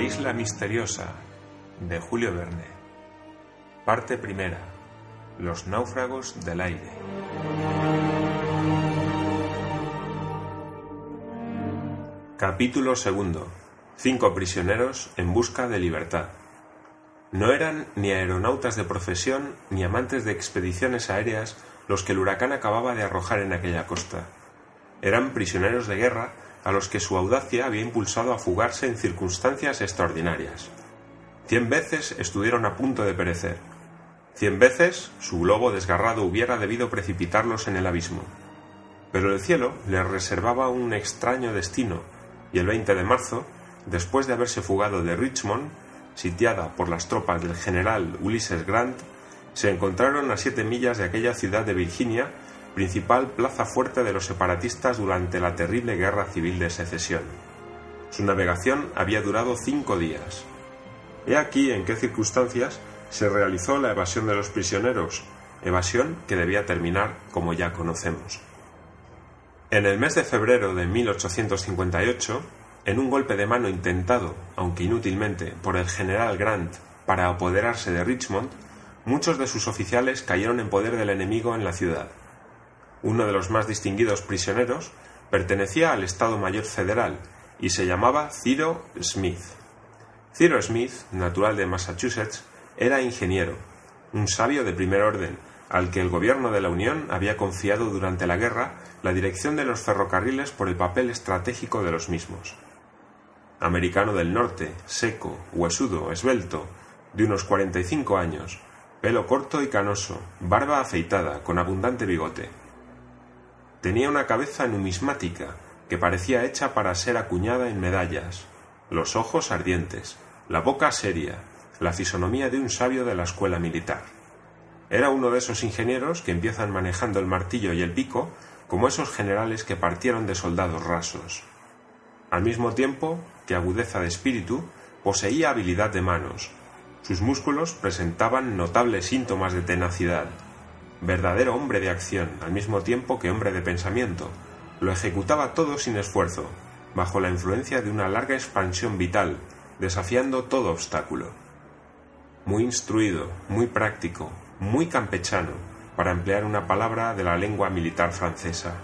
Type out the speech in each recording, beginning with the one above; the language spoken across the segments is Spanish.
La isla misteriosa de Julio Verne. Parte primera. Los náufragos del aire. Capítulo segundo. Cinco prisioneros en busca de libertad. No eran ni aeronautas de profesión ni amantes de expediciones aéreas los que el huracán acababa de arrojar en aquella costa. Eran prisioneros de guerra a los que su audacia había impulsado a fugarse en circunstancias extraordinarias. Cien veces estuvieron a punto de perecer. Cien veces su globo desgarrado hubiera debido precipitarlos en el abismo. Pero el cielo les reservaba un extraño destino, y el 20 de marzo, después de haberse fugado de Richmond, sitiada por las tropas del general Ulysses Grant, se encontraron a siete millas de aquella ciudad de Virginia principal plaza fuerte de los separatistas durante la terrible guerra civil de secesión. Su navegación había durado cinco días. He aquí en qué circunstancias se realizó la evasión de los prisioneros, evasión que debía terminar como ya conocemos. En el mes de febrero de 1858, en un golpe de mano intentado, aunque inútilmente, por el general Grant para apoderarse de Richmond, muchos de sus oficiales cayeron en poder del enemigo en la ciudad uno de los más distinguidos prisioneros, pertenecía al Estado Mayor Federal y se llamaba Ciro Smith. Ciro Smith, natural de Massachusetts, era ingeniero, un sabio de primer orden, al que el gobierno de la Unión había confiado durante la guerra la dirección de los ferrocarriles por el papel estratégico de los mismos. Americano del norte, seco, huesudo, esbelto, de unos 45 años, pelo corto y canoso, barba afeitada, con abundante bigote. Tenía una cabeza numismática que parecía hecha para ser acuñada en medallas, los ojos ardientes, la boca seria, la fisonomía de un sabio de la escuela militar. Era uno de esos ingenieros que empiezan manejando el martillo y el pico como esos generales que partieron de soldados rasos. Al mismo tiempo que agudeza de espíritu, poseía habilidad de manos. Sus músculos presentaban notables síntomas de tenacidad verdadero hombre de acción, al mismo tiempo que hombre de pensamiento. Lo ejecutaba todo sin esfuerzo, bajo la influencia de una larga expansión vital, desafiando todo obstáculo. Muy instruido, muy práctico, muy campechano, para emplear una palabra de la lengua militar francesa.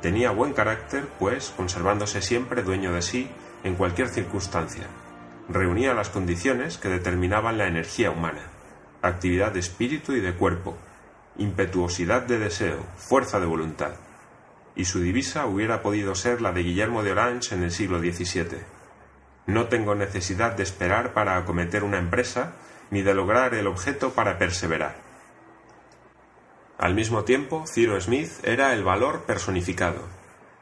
Tenía buen carácter, pues, conservándose siempre dueño de sí en cualquier circunstancia. Reunía las condiciones que determinaban la energía humana, actividad de espíritu y de cuerpo, impetuosidad de deseo, fuerza de voluntad. Y su divisa hubiera podido ser la de Guillermo de Orange en el siglo XVII. No tengo necesidad de esperar para acometer una empresa, ni de lograr el objeto para perseverar. Al mismo tiempo, Ciro Smith era el valor personificado.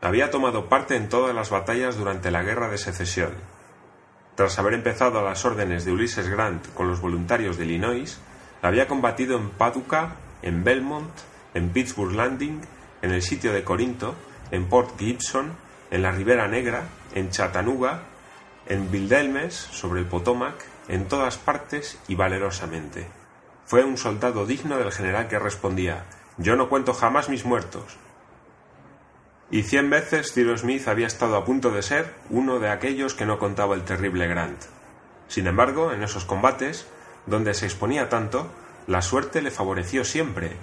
Había tomado parte en todas las batallas durante la Guerra de Secesión. Tras haber empezado a las órdenes de Ulysses Grant con los voluntarios de Illinois, había combatido en Paducah en Belmont, en Pittsburgh Landing, en el sitio de Corinto, en Port Gibson, en la Ribera Negra, en Chattanooga, en Vildelmes, sobre el Potomac, en todas partes y valerosamente. Fue un soldado digno del general que respondía Yo no cuento jamás mis muertos. Y cien veces Ciro Smith había estado a punto de ser uno de aquellos que no contaba el terrible Grant. Sin embargo, en esos combates, donde se exponía tanto, la suerte le favoreció siempre,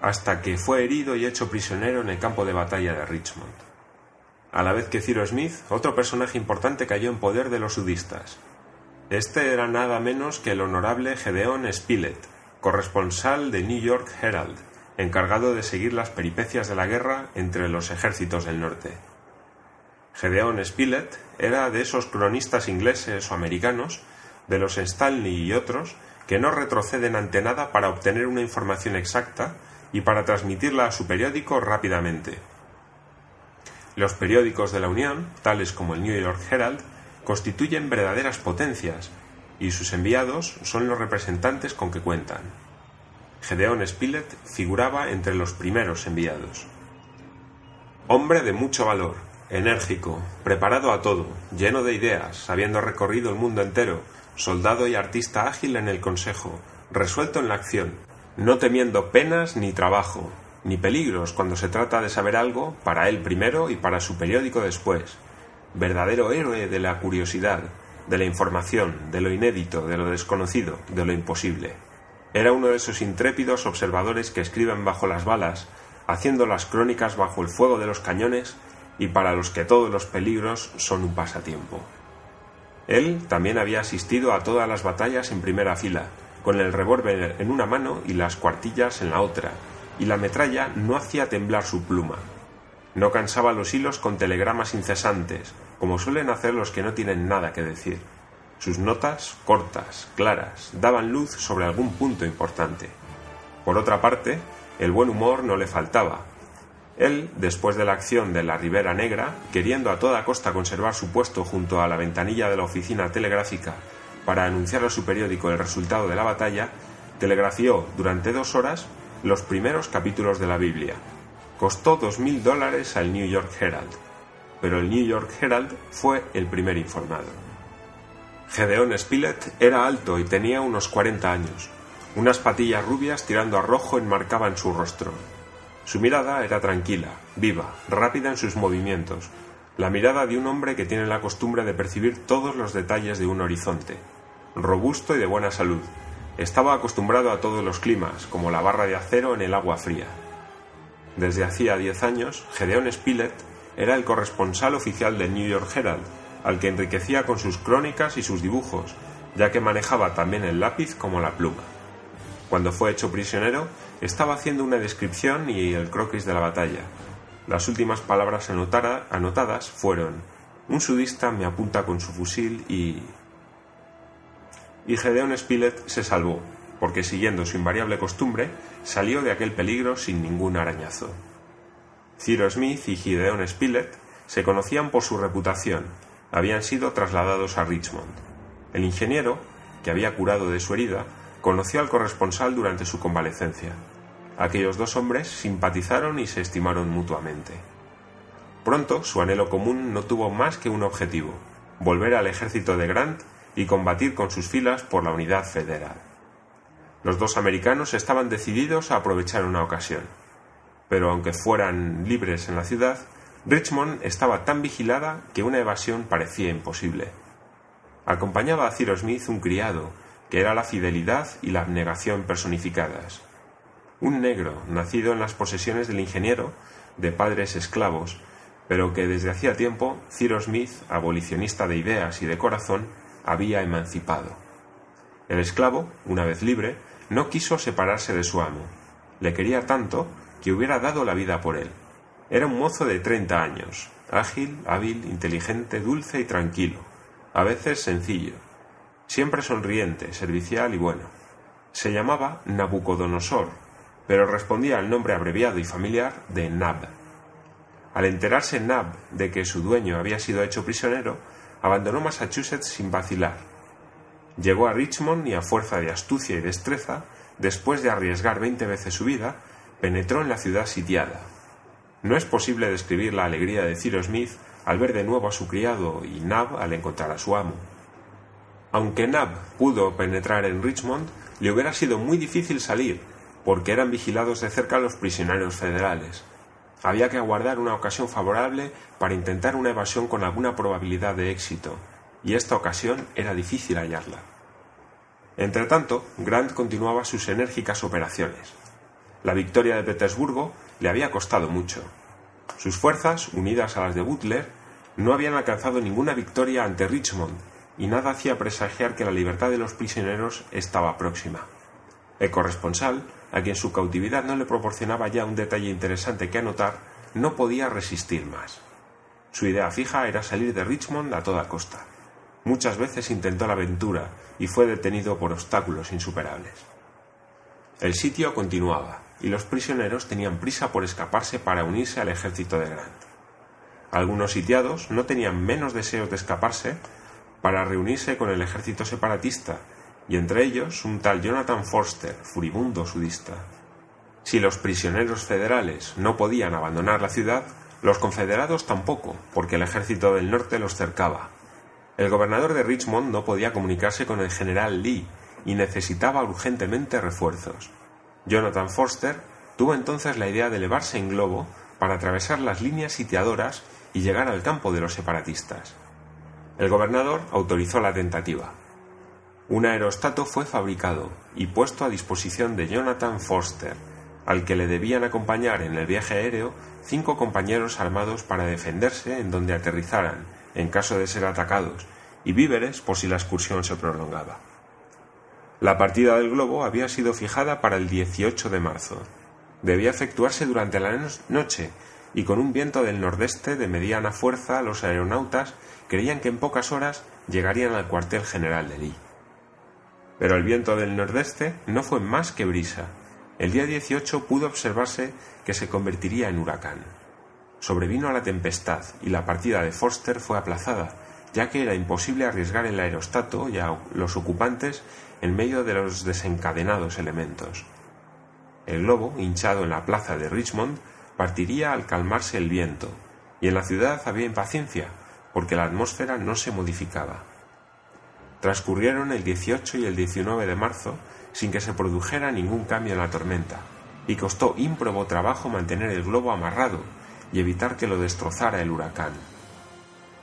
hasta que fue herido y hecho prisionero en el campo de batalla de Richmond. A la vez que Ciro Smith, otro personaje importante cayó en poder de los sudistas. Este era nada menos que el honorable Gedeon Spilett, corresponsal de New York Herald, encargado de seguir las peripecias de la guerra entre los ejércitos del norte. Gedeon Spilett era de esos cronistas ingleses o americanos, de los Stanley y otros, que no retroceden ante nada para obtener una información exacta y para transmitirla a su periódico rápidamente. Los periódicos de la Unión, tales como el New York Herald, constituyen verdaderas potencias, y sus enviados son los representantes con que cuentan. Gedeón Spilett figuraba entre los primeros enviados. Hombre de mucho valor, enérgico, preparado a todo, lleno de ideas, habiendo recorrido el mundo entero, soldado y artista ágil en el consejo, resuelto en la acción, no temiendo penas ni trabajo, ni peligros cuando se trata de saber algo para él primero y para su periódico después, verdadero héroe de la curiosidad, de la información, de lo inédito, de lo desconocido, de lo imposible. Era uno de esos intrépidos observadores que escriben bajo las balas, haciendo las crónicas bajo el fuego de los cañones y para los que todos los peligros son un pasatiempo. Él también había asistido a todas las batallas en primera fila, con el revólver en una mano y las cuartillas en la otra, y la metralla no hacía temblar su pluma. No cansaba los hilos con telegramas incesantes, como suelen hacer los que no tienen nada que decir. Sus notas, cortas, claras, daban luz sobre algún punto importante. Por otra parte, el buen humor no le faltaba. Él, después de la acción de la Ribera Negra, queriendo a toda costa conservar su puesto junto a la ventanilla de la oficina telegráfica para anunciar a su periódico el resultado de la batalla, telegrafió durante dos horas los primeros capítulos de la Biblia. Costó dos mil dólares al New York Herald, pero el New York Herald fue el primer informado. Gedeón Spilett era alto y tenía unos 40 años. Unas patillas rubias tirando a rojo enmarcaban su rostro. Su mirada era tranquila, viva, rápida en sus movimientos, la mirada de un hombre que tiene la costumbre de percibir todos los detalles de un horizonte. Robusto y de buena salud, estaba acostumbrado a todos los climas, como la barra de acero en el agua fría. Desde hacía diez años, Gedeón Spilett era el corresponsal oficial del New York Herald, al que enriquecía con sus crónicas y sus dibujos, ya que manejaba también el lápiz como la pluma. Cuando fue hecho prisionero, estaba haciendo una descripción y el croquis de la batalla. Las últimas palabras anotadas fueron un sudista me apunta con su fusil y... Y Gedeon Spilett se salvó, porque siguiendo su invariable costumbre, salió de aquel peligro sin ningún arañazo. Ciro Smith y Gideon Spilett se conocían por su reputación, habían sido trasladados a Richmond. El ingeniero, que había curado de su herida, conoció al corresponsal durante su convalecencia. Aquellos dos hombres simpatizaron y se estimaron mutuamente. Pronto su anhelo común no tuvo más que un objetivo, volver al ejército de Grant y combatir con sus filas por la unidad federal. Los dos americanos estaban decididos a aprovechar una ocasión. Pero aunque fueran libres en la ciudad, Richmond estaba tan vigilada que una evasión parecía imposible. Acompañaba a Cyrus Smith un criado, que era la fidelidad y la abnegación personificadas. Un negro, nacido en las posesiones del ingeniero, de padres esclavos, pero que desde hacía tiempo Cyrus Smith, abolicionista de ideas y de corazón, había emancipado. El esclavo, una vez libre, no quiso separarse de su amo. Le quería tanto que hubiera dado la vida por él. Era un mozo de treinta años, ágil, hábil, inteligente, dulce y tranquilo, a veces sencillo, siempre sonriente, servicial y bueno. Se llamaba Nabucodonosor, pero respondía al nombre abreviado y familiar de Nab. Al enterarse Nab de que su dueño había sido hecho prisionero, abandonó Massachusetts sin vacilar. Llegó a Richmond y a fuerza de astucia y destreza, después de arriesgar veinte veces su vida, penetró en la ciudad sitiada. No es posible describir la alegría de Cyrus Smith al ver de nuevo a su criado y Nab al encontrar a su amo. Aunque Nab pudo penetrar en Richmond, le hubiera sido muy difícil salir, porque eran vigilados de cerca los prisioneros federales. Había que aguardar una ocasión favorable para intentar una evasión con alguna probabilidad de éxito, y esta ocasión era difícil hallarla. Entretanto, Grant continuaba sus enérgicas operaciones. La victoria de Petersburgo le había costado mucho. Sus fuerzas, unidas a las de Butler, no habían alcanzado ninguna victoria ante Richmond, y nada hacía presagiar que la libertad de los prisioneros estaba próxima. El corresponsal, a quien su cautividad no le proporcionaba ya un detalle interesante que anotar, no podía resistir más. Su idea fija era salir de Richmond a toda costa. Muchas veces intentó la aventura y fue detenido por obstáculos insuperables. El sitio continuaba y los prisioneros tenían prisa por escaparse para unirse al ejército de Grant. Algunos sitiados no tenían menos deseos de escaparse para reunirse con el ejército separatista, y entre ellos un tal Jonathan Forster, furibundo sudista. Si los prisioneros federales no podían abandonar la ciudad, los confederados tampoco, porque el ejército del norte los cercaba. El gobernador de Richmond no podía comunicarse con el general Lee y necesitaba urgentemente refuerzos. Jonathan Forster tuvo entonces la idea de elevarse en globo para atravesar las líneas sitiadoras y llegar al campo de los separatistas. El gobernador autorizó la tentativa. Un aerostato fue fabricado y puesto a disposición de Jonathan Forster, al que le debían acompañar en el viaje aéreo cinco compañeros armados para defenderse en donde aterrizaran, en caso de ser atacados, y víveres por si la excursión se prolongaba. La partida del globo había sido fijada para el 18 de marzo. Debía efectuarse durante la noche y con un viento del nordeste de mediana fuerza los aeronautas creían que en pocas horas llegarían al cuartel general de Lee. Pero el viento del nordeste no fue más que brisa. El día 18 pudo observarse que se convertiría en huracán. Sobrevino la tempestad y la partida de Forster fue aplazada, ya que era imposible arriesgar el aerostato y a los ocupantes en medio de los desencadenados elementos. El globo, hinchado en la plaza de Richmond, partiría al calmarse el viento, y en la ciudad había impaciencia, porque la atmósfera no se modificaba. Transcurrieron el 18 y el 19 de marzo sin que se produjera ningún cambio en la tormenta, y costó ímprobo trabajo mantener el globo amarrado y evitar que lo destrozara el huracán.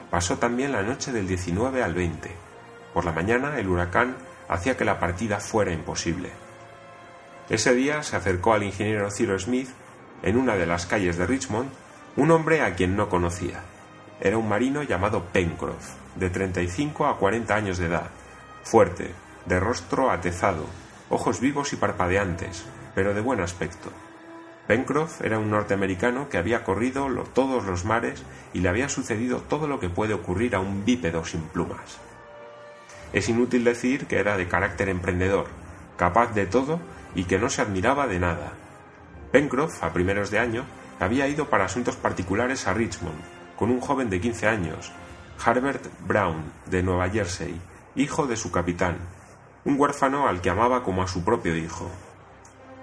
Pasó también la noche del 19 al 20. Por la mañana el huracán hacía que la partida fuera imposible. Ese día se acercó al ingeniero Ciro Smith en una de las calles de Richmond un hombre a quien no conocía. Era un marino llamado Pencroff, de 35 a 40 años de edad, fuerte, de rostro atezado, ojos vivos y parpadeantes, pero de buen aspecto. Pencroff era un norteamericano que había corrido todos los mares y le había sucedido todo lo que puede ocurrir a un bípedo sin plumas. Es inútil decir que era de carácter emprendedor, capaz de todo y que no se admiraba de nada. Pencroff, a primeros de año, había ido para asuntos particulares a Richmond, con un joven de 15 años, Harbert Brown, de Nueva Jersey, hijo de su capitán, un huérfano al que amaba como a su propio hijo.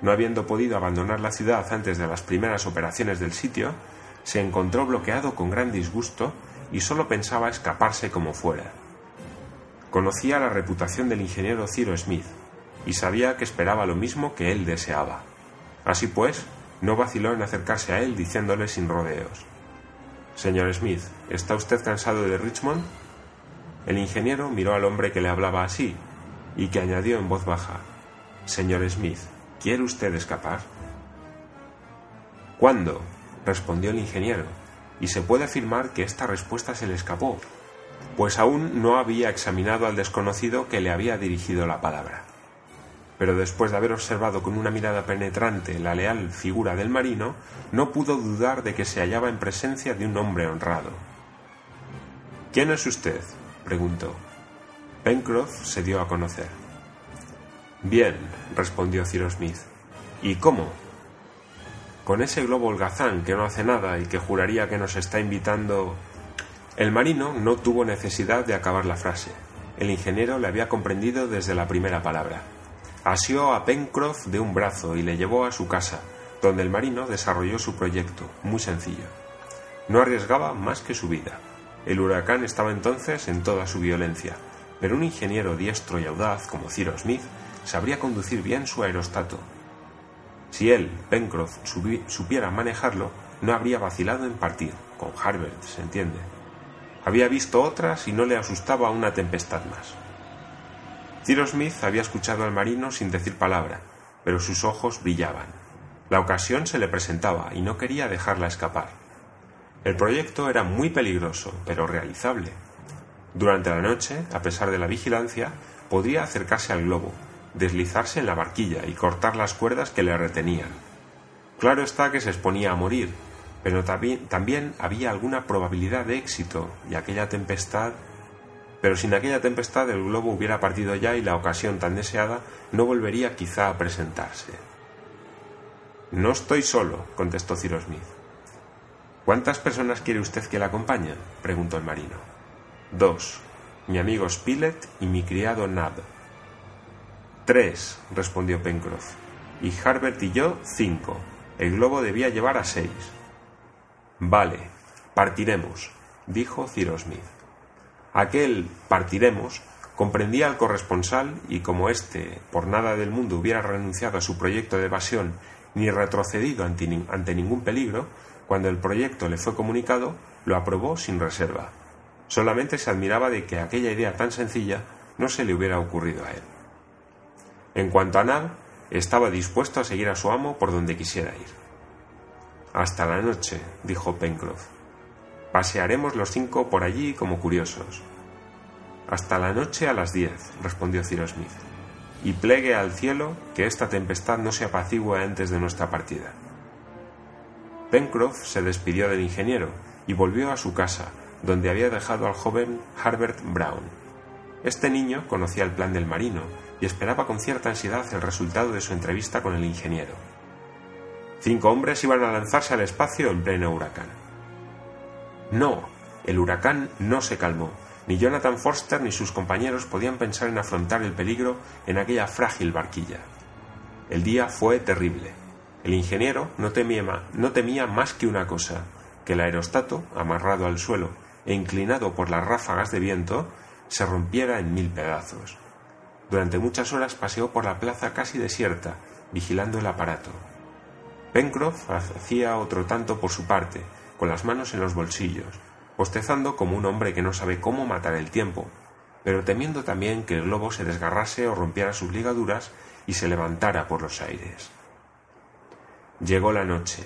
No habiendo podido abandonar la ciudad antes de las primeras operaciones del sitio, se encontró bloqueado con gran disgusto y solo pensaba escaparse como fuera. Conocía la reputación del ingeniero Ciro Smith y sabía que esperaba lo mismo que él deseaba. Así pues, no vaciló en acercarse a él diciéndole sin rodeos Señor Smith, ¿está usted cansado de Richmond? El ingeniero miró al hombre que le hablaba así y que añadió en voz baja Señor Smith, ¿quiere usted escapar? ¿Cuándo? respondió el ingeniero, y se puede afirmar que esta respuesta se le escapó, pues aún no había examinado al desconocido que le había dirigido la palabra pero después de haber observado con una mirada penetrante la leal figura del marino, no pudo dudar de que se hallaba en presencia de un hombre honrado. ¿Quién es usted? preguntó. Pencroff se dio a conocer. Bien, respondió Cyrus Smith. ¿Y cómo? Con ese globo holgazán que no hace nada y que juraría que nos está invitando. El marino no tuvo necesidad de acabar la frase. El ingeniero le había comprendido desde la primera palabra. Asió a Pencroff de un brazo y le llevó a su casa, donde el marino desarrolló su proyecto, muy sencillo. No arriesgaba más que su vida. El huracán estaba entonces en toda su violencia, pero un ingeniero diestro y audaz como Cyrus Smith sabría conducir bien su aerostato. Si él, Pencroff, supiera manejarlo, no habría vacilado en partir, con Harbert, se entiende. Había visto otras y no le asustaba una tempestad más. Cyrus Smith había escuchado al marino sin decir palabra, pero sus ojos brillaban. La ocasión se le presentaba y no quería dejarla escapar. El proyecto era muy peligroso, pero realizable. Durante la noche, a pesar de la vigilancia, podía acercarse al globo, deslizarse en la barquilla y cortar las cuerdas que le retenían. Claro está que se exponía a morir, pero también había alguna probabilidad de éxito, y aquella tempestad pero sin aquella tempestad el globo hubiera partido ya y la ocasión tan deseada no volvería quizá a presentarse. No estoy solo, contestó Cyrus Smith. ¿Cuántas personas quiere usted que la acompañen? preguntó el marino. Dos, mi amigo Spilett y mi criado Nab. Tres, respondió Pencroff. Y Harbert y yo, cinco. El globo debía llevar a seis. Vale, partiremos, dijo Cyrus Smith. Aquel partiremos comprendía al corresponsal y como éste por nada del mundo hubiera renunciado a su proyecto de evasión ni retrocedido ante, ningún peligro, cuando el proyecto le fue comunicado, lo aprobó sin reserva. Solamente se admiraba de que aquella idea tan sencilla no se le hubiera ocurrido a él. En cuanto a Nab, estaba dispuesto a seguir a su amo por donde quisiera ir. Hasta la noche, dijo Pencroff. Pasearemos los cinco por allí como curiosos. Hasta la noche a las diez, respondió Cyrus Smith, y plegue al cielo que esta tempestad no se apacigüe antes de nuestra partida. Pencroff se despidió del ingeniero y volvió a su casa, donde había dejado al joven Harbert Brown. Este niño conocía el plan del marino y esperaba con cierta ansiedad el resultado de su entrevista con el ingeniero. Cinco hombres iban a lanzarse al espacio en pleno huracán. No, el huracán no se calmó. Ni Jonathan Forster ni sus compañeros podían pensar en afrontar el peligro en aquella frágil barquilla. El día fue terrible. El ingeniero no temía, no temía más que una cosa, que el aerostato, amarrado al suelo e inclinado por las ráfagas de viento, se rompiera en mil pedazos. Durante muchas horas paseó por la plaza casi desierta, vigilando el aparato. Pencroff hacía otro tanto por su parte, con las manos en los bolsillos, bostezando como un hombre que no sabe cómo matar el tiempo, pero temiendo también que el globo se desgarrase o rompiera sus ligaduras y se levantara por los aires. Llegó la noche.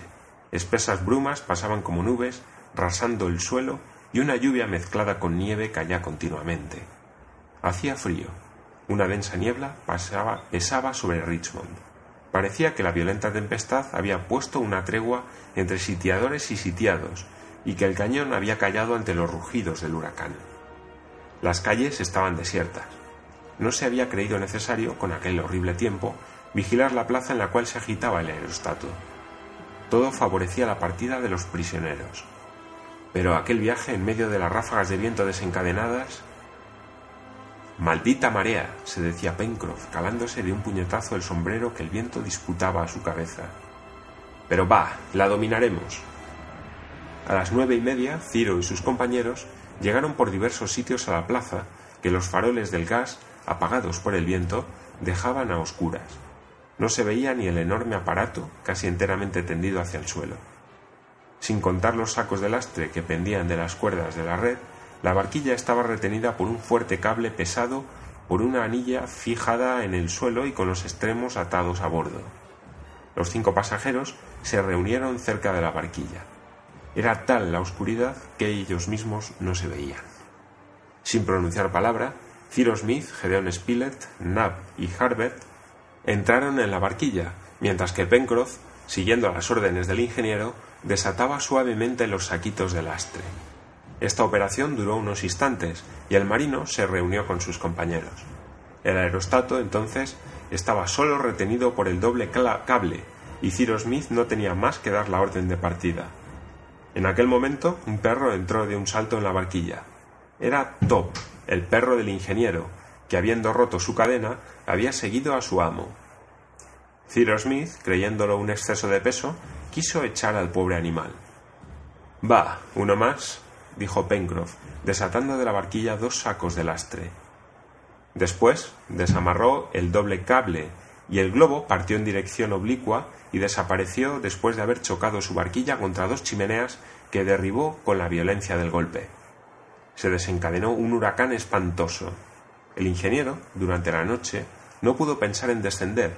Espesas brumas pasaban como nubes, rasando el suelo, y una lluvia mezclada con nieve caía continuamente. Hacía frío. Una densa niebla pasaba, pesaba sobre Richmond. Parecía que la violenta tempestad había puesto una tregua entre sitiadores y sitiados, y que el cañón había callado ante los rugidos del huracán. Las calles estaban desiertas. No se había creído necesario, con aquel horrible tiempo, vigilar la plaza en la cual se agitaba el aerostato. Todo favorecía la partida de los prisioneros. Pero aquel viaje en medio de las ráfagas de viento desencadenadas... Maldita marea, se decía Pencroff, calándose de un puñetazo el sombrero que el viento disputaba a su cabeza. Pero va, la dominaremos. A las nueve y media, Ciro y sus compañeros llegaron por diversos sitios a la plaza que los faroles del gas, apagados por el viento, dejaban a oscuras. No se veía ni el enorme aparato, casi enteramente tendido hacia el suelo. Sin contar los sacos de lastre que pendían de las cuerdas de la red, la barquilla estaba retenida por un fuerte cable pesado por una anilla fijada en el suelo y con los extremos atados a bordo. Los cinco pasajeros se reunieron cerca de la barquilla. Era tal la oscuridad que ellos mismos no se veían. Sin pronunciar palabra, Cyrus Smith, Gedeon Spilett, Nab y Harbert entraron en la barquilla, mientras que Pencroff, siguiendo las órdenes del ingeniero, desataba suavemente los saquitos de lastre. Esta operación duró unos instantes y el marino se reunió con sus compañeros. El aerostato, entonces, estaba solo retenido por el doble cable y Cyrus Smith no tenía más que dar la orden de partida. En aquel momento, un perro entró de un salto en la barquilla. Era Top, el perro del ingeniero, que habiendo roto su cadena, había seguido a su amo. Cyrus Smith, creyéndolo un exceso de peso, quiso echar al pobre animal. Va, uno más, dijo Pencroff, desatando de la barquilla dos sacos de lastre. Después desamarró el doble cable y el globo partió en dirección oblicua y desapareció después de haber chocado su barquilla contra dos chimeneas que derribó con la violencia del golpe. Se desencadenó un huracán espantoso. El ingeniero, durante la noche, no pudo pensar en descender,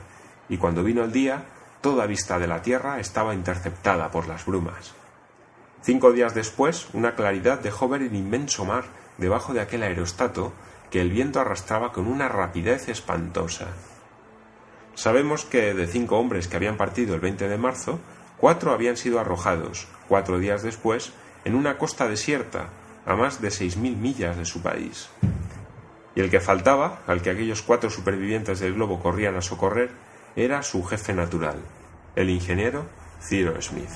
y cuando vino el día, toda vista de la tierra estaba interceptada por las brumas. Cinco días después, una claridad dejó ver el inmenso mar debajo de aquel aerostato que el viento arrastraba con una rapidez espantosa. Sabemos que de cinco hombres que habían partido el 20 de marzo, cuatro habían sido arrojados, cuatro días después, en una costa desierta, a más de seis mil millas de su país. Y el que faltaba, al que aquellos cuatro supervivientes del globo corrían a socorrer, era su jefe natural, el ingeniero Ciro Smith.